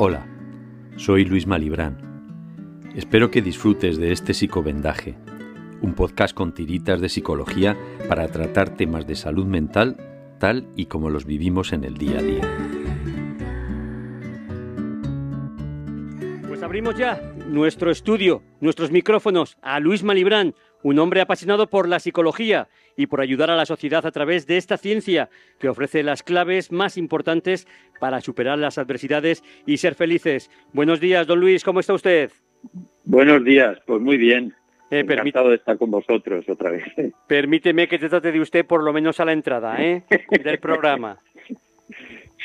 Hola, soy Luis Malibrán. Espero que disfrutes de este psicovendaje, un podcast con tiritas de psicología para tratar temas de salud mental tal y como los vivimos en el día a día. Pues abrimos ya nuestro estudio, nuestros micrófonos a Luis Malibrán, un hombre apasionado por la psicología y por ayudar a la sociedad a través de esta ciencia que ofrece las claves más importantes para superar las adversidades y ser felices. Buenos días, don Luis, ¿cómo está usted? Buenos días, pues muy bien. Eh, Encantado de estar con vosotros otra vez. Permíteme que te trate de usted por lo menos a la entrada ¿eh? del programa.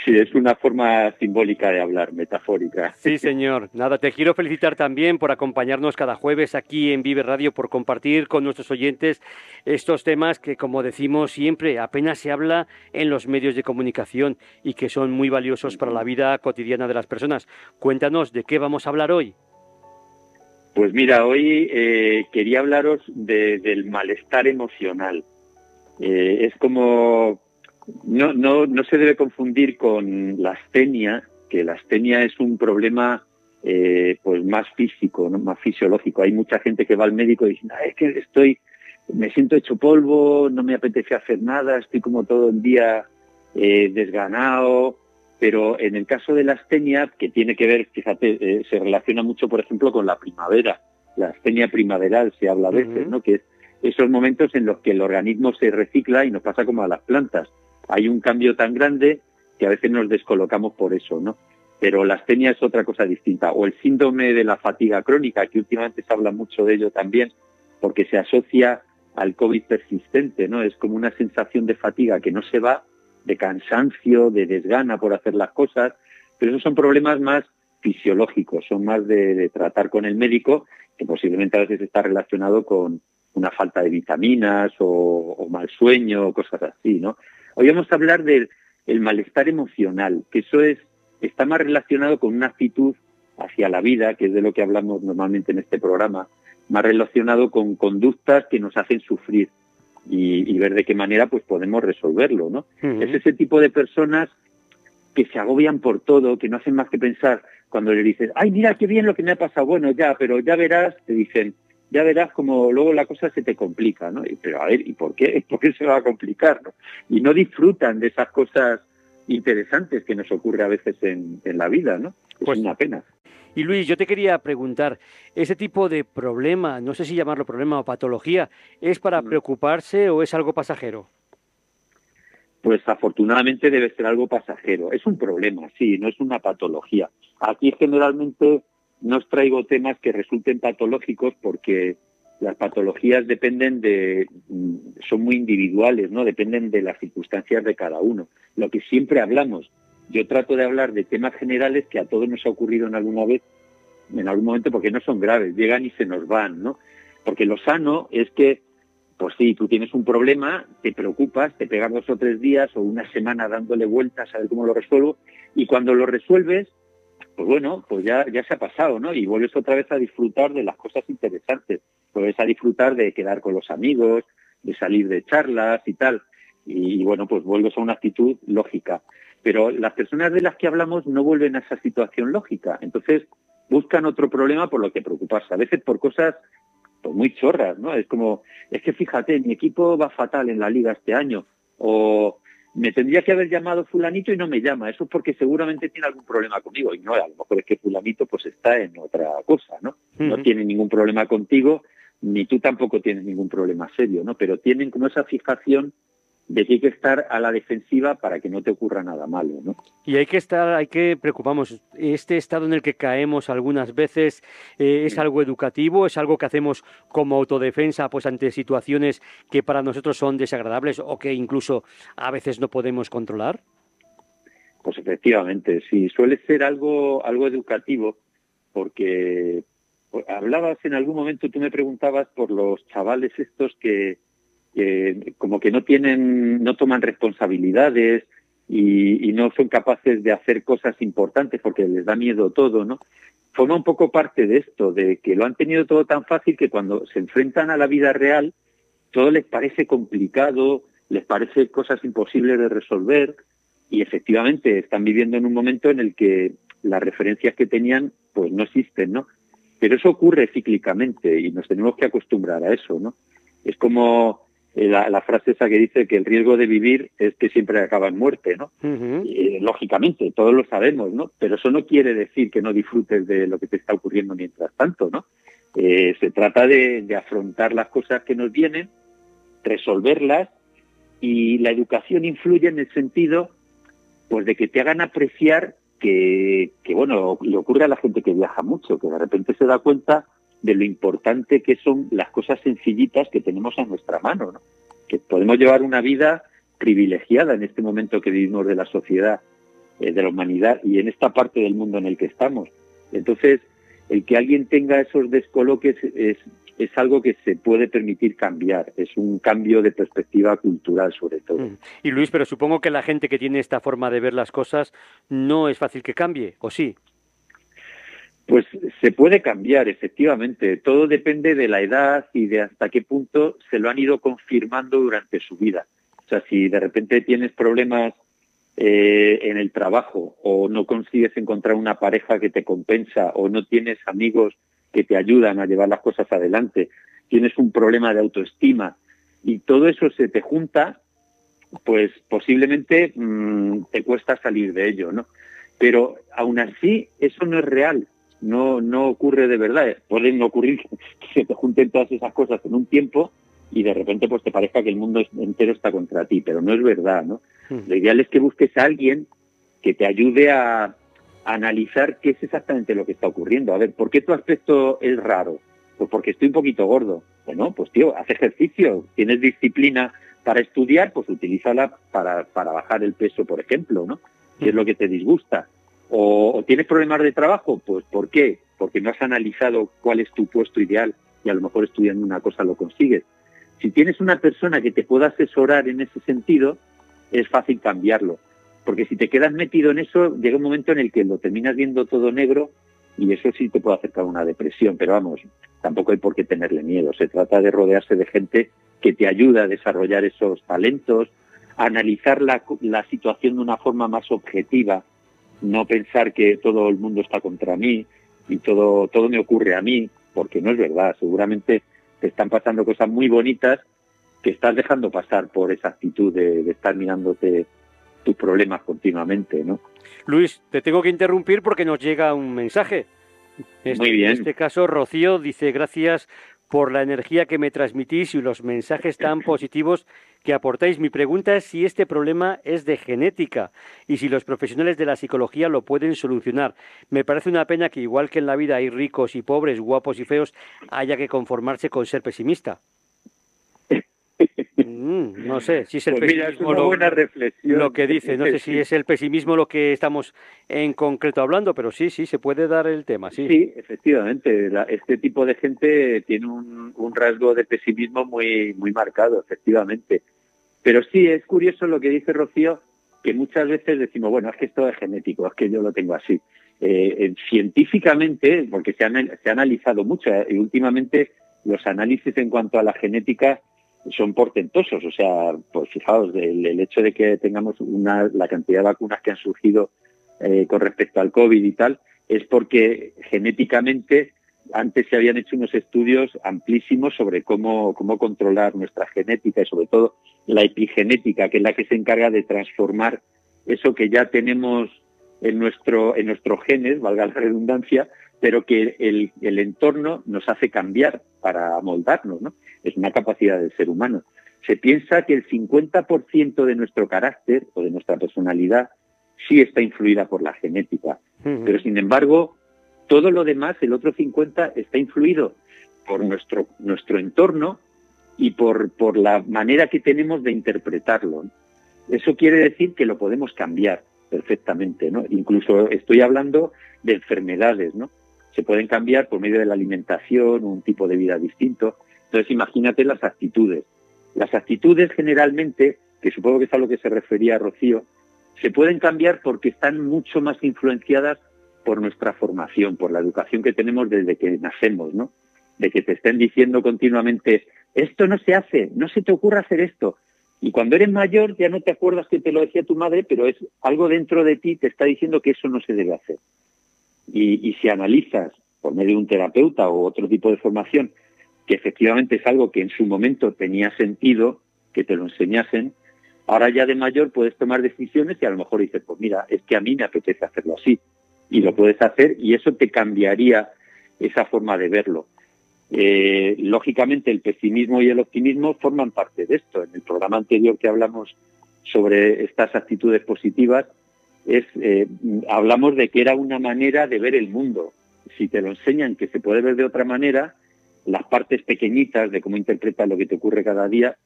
Sí, es una forma simbólica de hablar, metafórica. Sí, señor. Nada, te quiero felicitar también por acompañarnos cada jueves aquí en Vive Radio, por compartir con nuestros oyentes estos temas que, como decimos siempre, apenas se habla en los medios de comunicación y que son muy valiosos para la vida cotidiana de las personas. Cuéntanos de qué vamos a hablar hoy. Pues mira, hoy eh, quería hablaros de, del malestar emocional. Eh, es como no, no, no se debe confundir con la astenia, que la astenia es un problema eh, pues más físico, ¿no? más fisiológico. Hay mucha gente que va al médico y dice, es que estoy, me siento hecho polvo, no me apetece hacer nada, estoy como todo el día eh, desganado. Pero en el caso de la astenia, que tiene que ver, fíjate, eh, se relaciona mucho, por ejemplo, con la primavera. La astenia primaveral se habla a veces, ¿no? Que es esos momentos en los que el organismo se recicla y nos pasa como a las plantas hay un cambio tan grande que a veces nos descolocamos por eso, ¿no? Pero la astenia es otra cosa distinta. O el síndrome de la fatiga crónica, que últimamente se habla mucho de ello también, porque se asocia al COVID persistente, ¿no? Es como una sensación de fatiga que no se va, de cansancio, de desgana por hacer las cosas, pero esos son problemas más fisiológicos, son más de, tratar con el médico, que posiblemente a veces está relacionado con una falta de vitaminas o, o mal sueño o cosas así, ¿no? Hoy vamos a hablar del malestar emocional, que eso es está más relacionado con una actitud hacia la vida, que es de lo que hablamos normalmente en este programa, más relacionado con conductas que nos hacen sufrir y, ver de qué manera pues podemos resolverlo, ¿no? Es ese tipo de personas que se agobian por todo, que no hacen más que pensar cuando le dices, ay, mira qué bien lo que me ha pasado, bueno, ya, pero ya verás, te dicen, ya verás como luego la cosa se te complica, ¿no? pero a ver, ¿y por qué? ¿Por qué se va a complicar? ¿no? Y no disfrutan de esas cosas interesantes que nos ocurre a veces en, la vida, ¿no? Es pues, una pena. Y Luis, yo te quería preguntar, ese tipo de problema, no sé si llamarlo problema o patología, ¿es para mm. preocuparse o es algo pasajero? Pues afortunadamente debe ser algo pasajero. Es un problema, sí, no es una patología. Aquí generalmente no os traigo temas que resulten patológicos porque las patologías dependen de, mm, son muy individuales, ¿no? Dependen de las circunstancias de cada uno. Lo que siempre hablamos, yo trato de hablar de temas generales que a todos nos ha ocurrido en alguna vez, en algún momento, porque no son graves, llegan y se nos van, ¿no? Porque lo sano es que, pues sí, tú tienes un problema, te preocupas, te pegas dos o tres días o una semana dándole vueltas a ver cómo lo resuelvo, y cuando lo resuelves, pues bueno, pues ya, ya se ha pasado, ¿no? Y vuelves otra vez a disfrutar de las cosas interesantes. Vuelves a disfrutar de quedar con los amigos, de salir de charlas y tal. Y, bueno, pues vuelves a una actitud lógica. Pero las personas de las que hablamos no vuelven a esa situación lógica. Entonces buscan otro problema por lo que preocuparse. A veces por cosas pues, muy chorras, ¿no? Es como, es que fíjate, mi equipo va fatal en la liga este año. O me tendría que haber llamado fulanito y no me llama. Eso es porque seguramente tiene algún problema conmigo. Y no, a lo mejor es que fulanito pues está en otra cosa, ¿no? No tiene ningún problema contigo, ni tú tampoco tienes ningún problema serio, ¿no? Pero tienen como esa fijación de que hay que estar a la defensiva para que no te ocurra nada malo, ¿no? Y hay que estar, hay que preocuparnos. Este estado en el que caemos algunas veces eh, es algo educativo, es algo que hacemos como autodefensa, pues ante situaciones que para nosotros son desagradables o que incluso a veces no podemos controlar. Pues efectivamente, sí, suele ser algo, algo educativo, porque pues, hablabas en algún momento, tú me preguntabas por los chavales estos que que como que no tienen, no toman responsabilidades y, no son capaces de hacer cosas importantes porque les da miedo todo, ¿no? Forma un poco parte de esto, de que lo han tenido todo tan fácil que cuando se enfrentan a la vida real, todo les parece complicado, les parece cosas imposibles de resolver y efectivamente están viviendo en un momento en el que las referencias que tenían pues no existen, ¿no? Pero eso ocurre cíclicamente y nos tenemos que acostumbrar a eso, ¿no? Es como eh, la, frase esa que dice que el riesgo de vivir es que siempre acaba en muerte, ¿no? Eh, lógicamente, todos lo sabemos, ¿no? Pero eso no quiere decir que no disfrutes de lo que te está ocurriendo mientras tanto, ¿no? Eh, se trata de, afrontar las cosas que nos vienen, resolverlas y la educación influye en el sentido pues de que te hagan apreciar que, que, bueno, le ocurre a la gente que viaja mucho, que de repente se da cuenta de lo importante que son las cosas sencillitas que tenemos a nuestra mano, ¿no? que podemos llevar una vida privilegiada en este momento que vivimos de la sociedad, eh, de la humanidad y en esta parte del mundo en el que estamos. Entonces, el que alguien tenga esos descoloques es, es algo que se puede permitir cambiar, es un cambio de perspectiva cultural sobre todo. Mm. Y Luis, pero supongo que la gente que tiene esta forma de ver las cosas no es fácil que cambie, ¿o sí? Pues se puede cambiar, efectivamente. Todo depende de la edad y de hasta qué punto se lo han ido confirmando durante su vida. O sea, si de repente tienes problemas eh, en el trabajo o no consigues encontrar una pareja que te compensa o no tienes amigos que te ayudan a llevar las cosas adelante, tienes un problema de autoestima y todo eso se te junta, pues posiblemente mm, te cuesta salir de ello, ¿no? Pero aún así, eso no es real no, no ocurre de verdad. Pueden ocurrir que se te junten todas esas cosas en un tiempo y de repente pues te parezca que el mundo entero está contra ti, pero no es verdad, ¿no? Hmm. Lo ideal es que busques a alguien que te ayude a, analizar qué es exactamente lo que está ocurriendo. A ver, ¿por qué tu aspecto es raro? Pues porque estoy un poquito gordo. Bueno, pues tío, haz ejercicio, tienes disciplina para estudiar, pues utilízala para, para bajar el peso, por ejemplo, ¿no? Si es lo que te disgusta. O, tienes problemas de trabajo, pues ¿por qué? Porque no has analizado cuál es tu puesto ideal y a lo mejor estudiando una cosa lo consigues. Si tienes una persona que te pueda asesorar en ese sentido, es fácil cambiarlo. Porque si te quedas metido en eso, llega un momento en el que lo terminas viendo todo negro y eso sí te puede acercar a una depresión. Pero vamos, tampoco hay por qué tenerle miedo. Se trata de rodearse de gente que te ayuda a desarrollar esos talentos, a analizar la, la situación de una forma más objetiva no pensar que todo el mundo está contra mí y todo, todo me ocurre a mí, porque no es verdad. Seguramente te están pasando cosas muy bonitas que estás dejando pasar por esa actitud de, estar mirándote tus problemas continuamente, ¿no? Luis, te tengo que interrumpir porque nos llega un mensaje. muy bien. En este caso, Rocío dice, gracias por la energía que me transmitís y los mensajes tan positivos que aportáis. Mi pregunta es si este problema es de genética y si los profesionales de la psicología lo pueden solucionar. Me parece una pena que igual que en la vida hay ricos y pobres, guapos y feos, haya que conformarse con ser pesimista. Mm, no sé si es el pues pesimismo lo, buena reflexión. lo que dice. No sé si es el pesimismo lo que estamos en concreto hablando, pero sí, sí, se puede dar el tema. Sí, sí efectivamente. este tipo de gente tiene un, un, rasgo de pesimismo muy, muy marcado, efectivamente. Pero sí, es curioso lo que dice Rocío, que muchas veces decimos, bueno, es que esto es genético, es que yo lo tengo así. Eh, científicamente, porque se, se ha analizado mucho, eh, y últimamente los análisis en cuanto a la genética son portentosos. O sea, pues fijaos, el, hecho de que tengamos una, la cantidad de vacunas que han surgido eh, con respecto al COVID y tal, es porque genéticamente antes se habían hecho unos estudios amplísimos sobre cómo, cómo controlar nuestra genética y sobre todo la epigenética, que es la que se encarga de transformar eso que ya tenemos en nuestro en nuestros genes, valga la redundancia, pero que el, el entorno nos hace cambiar para moldarnos, ¿no? Es una capacidad del ser humano. Se piensa que el 50% de nuestro carácter o de nuestra personalidad sí está influida por la genética, pero sin embargo, todo lo demás, el otro 50, está influido por nuestro, nuestro entorno y por, por la manera que tenemos de interpretarlo. Eso quiere decir que lo podemos cambiar perfectamente, ¿no? Incluso estoy hablando de enfermedades, ¿no? Se pueden cambiar por medio de la alimentación, un tipo de vida distinto. Entonces, imagínate las actitudes. Las actitudes generalmente, que supongo que es a lo que se refería Rocío, se pueden cambiar porque están mucho más influenciadas por nuestra formación, por la educación que tenemos desde que nacemos, ¿no? De que te estén diciendo continuamente, esto no se hace, no se te ocurra hacer esto. Y cuando eres mayor ya no te acuerdas que te lo decía tu madre, pero es algo dentro de ti te está diciendo que eso no se debe hacer. Y, si analizas por medio de un terapeuta o otro tipo de formación que efectivamente es algo que en su momento tenía sentido que te lo enseñasen, ahora ya de mayor puedes tomar decisiones y a lo mejor dices, pues mira, es que a mí me apetece hacerlo así. Y lo puedes hacer y eso te cambiaría esa forma de verlo. Eh, lógicamente el pesimismo y el optimismo forman parte de esto. En el programa anterior que hablamos sobre estas actitudes positivas, es, eh, hablamos de que era una manera de ver el mundo. Si te lo enseñan que se puede ver de otra manera, las partes pequeñitas de cómo interpretas lo que te ocurre cada día,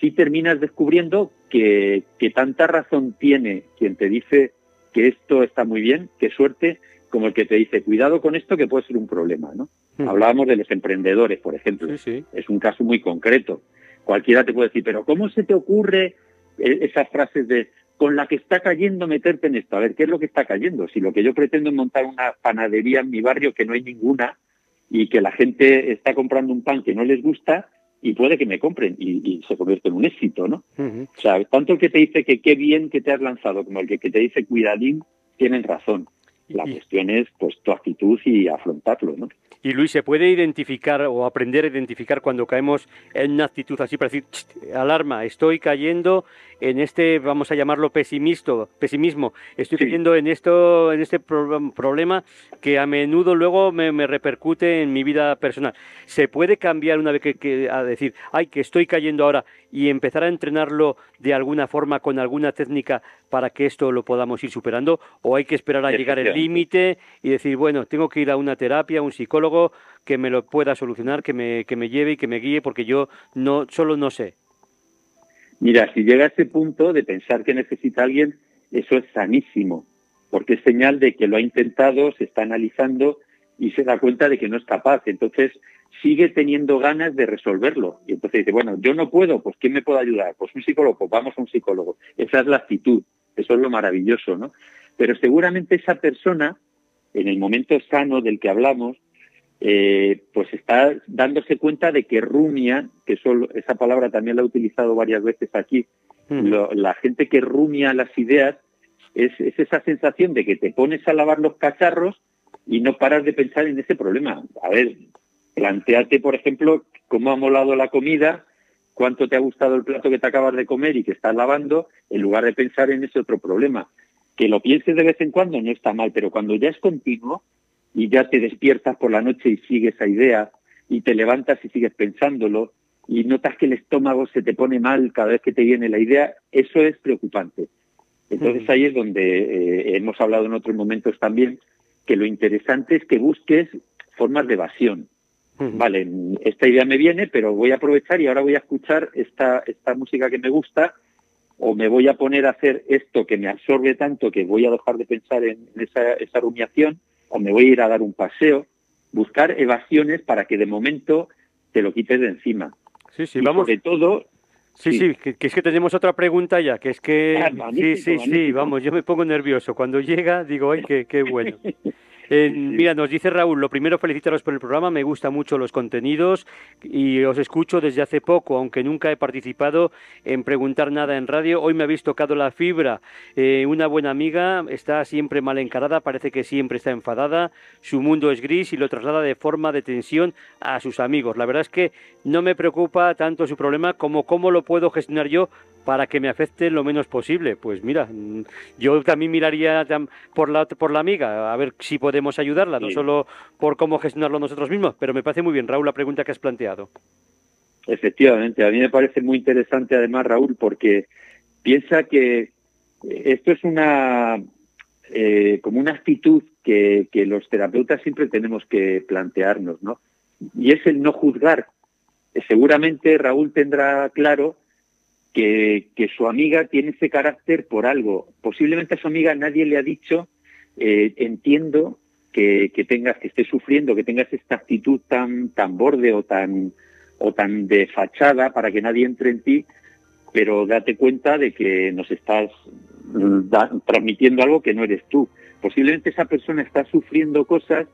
sí terminas descubriendo que, que tanta razón tiene quien te dice que esto está muy bien, qué suerte, como el que te dice, cuidado con esto que puede ser un problema, ¿no? Hmm. Hablábamos de los emprendedores, por ejemplo. Es un caso muy concreto. Cualquiera te puede decir, pero ¿cómo se te ocurre eh, esas frases de con la que está cayendo meterte en esto? A ver, ¿qué es lo que está cayendo? Si lo que yo pretendo es montar una panadería en mi barrio que no hay ninguna y que la gente está comprando un pan que no les gusta y puede que me compren y, se convierte en un éxito, ¿no? O sea, tanto el que te dice que qué bien que te has lanzado como el que, que te dice cuidadín tienen razón. La cuestión es pues tu actitud y afrontarlo, ¿no? Y Luis, ¿se puede identificar o aprender a identificar cuando caemos en una actitud así para decir, alarma, estoy cayendo en este, vamos a llamarlo pesimismo, pesimismo. estoy cayendo en esto, en este problema que a menudo luego me, repercute en mi vida personal. ¿Se puede cambiar una vez que, a decir, ay, que estoy cayendo ahora y empezar a entrenarlo de alguna forma con alguna técnica para que esto lo podamos ir superando? ¿O hay que esperar a llegar el límite y decir, bueno, tengo que ir a una terapia, a un psicólogo que me lo pueda solucionar, que me, que me lleve y que me guíe porque yo no solo no sé? Mira, si llega a ese punto de pensar que necesita alguien, eso es sanísimo, porque es señal de que lo ha intentado, se está analizando y se da cuenta de que no es capaz. Entonces sigue teniendo ganas de resolverlo. Y entonces dice, bueno, yo no puedo, pues ¿quién me puede ayudar? Pues un psicólogo, pues vamos a un psicólogo. Esa es la actitud, eso es lo maravilloso, ¿no? Pero seguramente esa persona, en el momento sano del que hablamos, eh, pues está dándose cuenta de que rumia, que solo, esa palabra también la he utilizado varias veces aquí, la gente que rumia las ideas es, esa sensación de que te pones a lavar los cacharros y no paras de pensar en ese problema. A ver, planteate, por ejemplo, cómo ha molado la comida, cuánto te ha gustado el plato que te acabas de comer y que estás lavando, en lugar de pensar en ese otro problema. Que lo pienses de vez en cuando no está mal, pero cuando ya es continuo, y ya te despiertas por la noche y sigues esa idea y te levantas y sigues pensándolo y notas que el estómago se te pone mal cada vez que te viene la idea, eso es preocupante. Entonces ahí es donde eh, hemos hablado en otros momentos también que lo interesante es que busques formas de evasión. Vale, esta idea me viene, pero voy a aprovechar y ahora voy a escuchar esta, esta música que me gusta o me voy a poner a hacer esto que me absorbe tanto que voy a dejar de pensar en esa, esa rumiación o me voy a ir a dar un paseo, buscar evasiones para que de momento te lo quites de encima. Sí, sí, vamos. Sobre todo. Sí, sí, que, es que tenemos otra pregunta ya, que es que. Ah, sí, sí, sí, vamos, yo me pongo nervioso. Cuando llega, digo, ay, qué, qué bueno. mira, nos dice Raúl, lo primero felicitaros por el programa, me gustan mucho los contenidos y os escucho desde hace poco, aunque nunca he participado en preguntar nada en radio. Hoy me habéis tocado la fibra. Eh, una buena amiga está siempre mal encarada, parece que siempre está enfadada, su mundo es gris y lo traslada de forma de tensión a sus amigos. La verdad es que no me preocupa tanto su problema como cómo lo puedo gestionar yo para que me afecte lo menos posible. Pues mira, mm, yo también miraría por la, por la amiga, a ver si podemos ayudarla, no solo por cómo gestionarlo nosotros mismos, pero me parece muy bien, Raúl, la pregunta que has planteado. Efectivamente, a mí me parece muy interesante además, Raúl, porque piensa que esto es una eh, como una actitud que, que los terapeutas siempre tenemos que plantearnos, ¿no? Y es el no juzgar. Seguramente Raúl tendrá claro que, su amiga tiene ese carácter por algo. Posiblemente a su amiga nadie le ha dicho, eh, entiendo que, que, tengas, que estés sufriendo, que tengas esta actitud tan, tan borde o tan, o tan de fachada para que nadie entre en ti, pero date cuenta de que nos estás mm, transmitiendo algo que no eres tú. Posiblemente esa persona está sufriendo cosas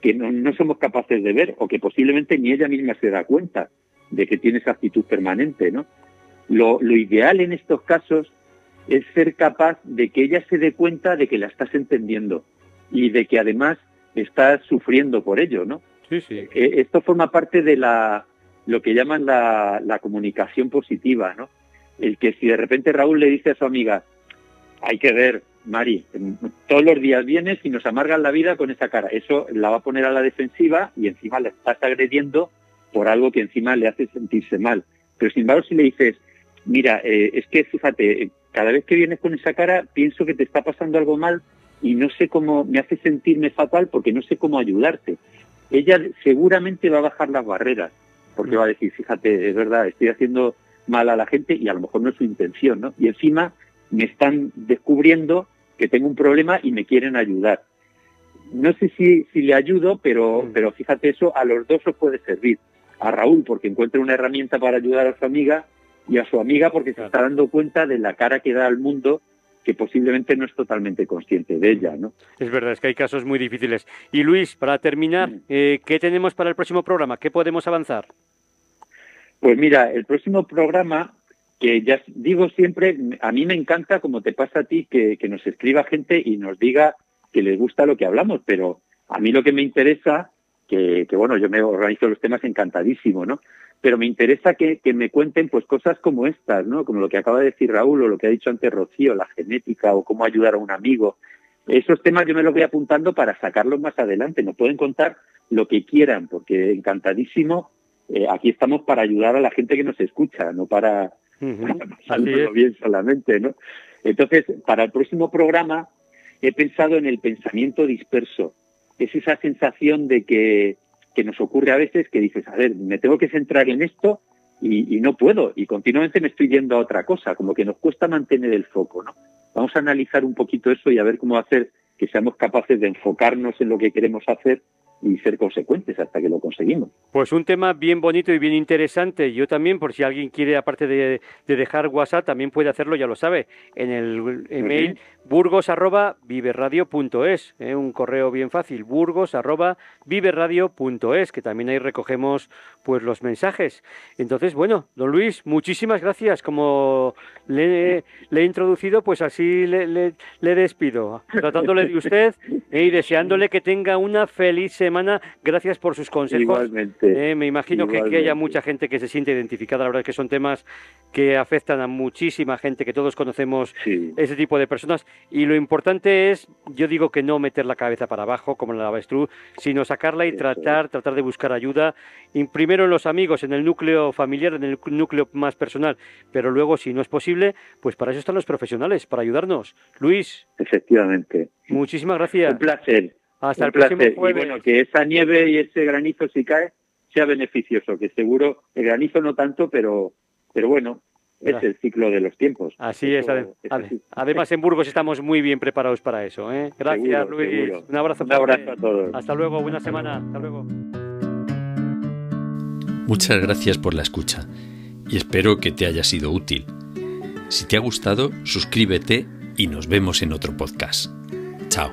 que no, no, somos capaces de ver o que posiblemente ni ella misma se da cuenta de que tiene esa actitud permanente, ¿no? Lo, ideal en estos casos es ser capaz de que ella se dé cuenta de que la estás entendiendo y de que además estás sufriendo por ello, ¿no? Sí, sí. Eh, esto forma parte de la lo que llaman la, la comunicación positiva, ¿no? El que si de repente Raúl le dice a su amiga, hay que ver, Mari, todos los días vienes y nos amargan la vida con esa cara. Eso la va a poner a la defensiva y encima le estás agrediendo por algo que encima le hace sentirse mal. Pero sin embargo, si le dices, mira, eh, es que fíjate, cada vez que vienes con esa cara pienso que te está pasando algo mal y no sé cómo, me hace sentirme fatal porque no sé cómo ayudarte. Ella seguramente va a bajar las barreras porque va a decir, fíjate, es verdad, estoy haciendo mal a la gente y a lo mejor no es su intención, ¿no? Y encima me están descubriendo que tengo un problema y me quieren ayudar. No sé si, si le ayudo, pero, Mm. pero fíjate, eso a los dos os puede servir. A Raúl porque encuentra una herramienta para ayudar a su amiga y a su amiga porque se está dando cuenta de la cara que da al mundo que posiblemente no es totalmente consciente de ella, ¿no? Es verdad, es que hay casos muy difíciles. Y Luis, para terminar, eh, ¿qué tenemos para el próximo programa? ¿Qué podemos avanzar? Pues mira, el próximo programa, que ya digo siempre, a mí me encanta, como te pasa a ti, que, que nos escriba gente y nos diga que les gusta lo que hablamos, pero a mí lo que me interesa, que, que bueno, yo me organizo los temas encantadísimo, ¿no? Pero me interesa que, que me cuenten pues cosas como estas, ¿no? Como lo que acaba de decir Raúl o lo que ha dicho antes Rocío, la genética o cómo ayudar a un amigo. Esos temas yo me los voy apuntando para sacarlos más adelante. Nos pueden contar lo que quieran, porque encantadísimo eh, aquí estamos para ayudar a la gente que nos escucha, no para, es. bien solamente, ¿no? Entonces, para el próximo programa he pensado en el pensamiento disperso. Es esa sensación de que, que nos ocurre a veces que dices, a ver, me tengo que centrar en esto y, no puedo, y continuamente me estoy yendo a otra cosa, como que nos cuesta mantener el foco, ¿no? Vamos a analizar un poquito eso y a ver cómo hacer que seamos capaces de enfocarnos en lo que queremos hacer y ser consecuentes hasta que lo conseguimos. Pues un tema bien bonito y bien interesante. Yo también, por si alguien quiere, aparte de, de dejar WhatsApp, también puede hacerlo, ya lo sabe, en el email burgos arroba viverradio.es, ¿eh? un correo bien fácil, burgos arroba viverradio.es, que también ahí recogemos pues los mensajes. Entonces, bueno, don Luis, muchísimas gracias. Como le, le he introducido, pues así le, le- le despido, tratándole de usted ¿eh? y deseándole que tenga una feliz semana. Gracias por sus consejos. Igualmente. Eh, me imagino que, que Igualmente. haya mucha gente que se siente identificada. La verdad es que son temas que afectan a muchísima gente, que todos conocemos Sí. ese tipo de personas. Y lo importante es, yo digo que no meter la cabeza para abajo, como la avestruz, sino sacarla y Eso tratar, tratar de buscar ayuda. Y primero en los amigos, en el núcleo familiar, en el núcleo más personal. Pero luego, si no es posible, pues para eso están los profesionales, para ayudarnos. Luis, Efectivamente. muchísimas gracias. Un placer. Hasta un el próximo placer. jueves. Y bueno, que esa nieve y ese granizo si cae sea beneficioso, que seguro el granizo no tanto, pero, pero bueno, es el ciclo de los tiempos. Así es, Eso además en Burgos estamos muy bien preparados para eso. ¿eh? Gracias, Seguro, Luis. seguro. Un abrazo. Un abrazo fuerte. a todos. Hasta luego, buena semana. Hasta luego. Muchas gracias por la escucha y espero que te haya sido útil. Si te ha gustado, suscríbete y nos vemos en otro podcast. Chao.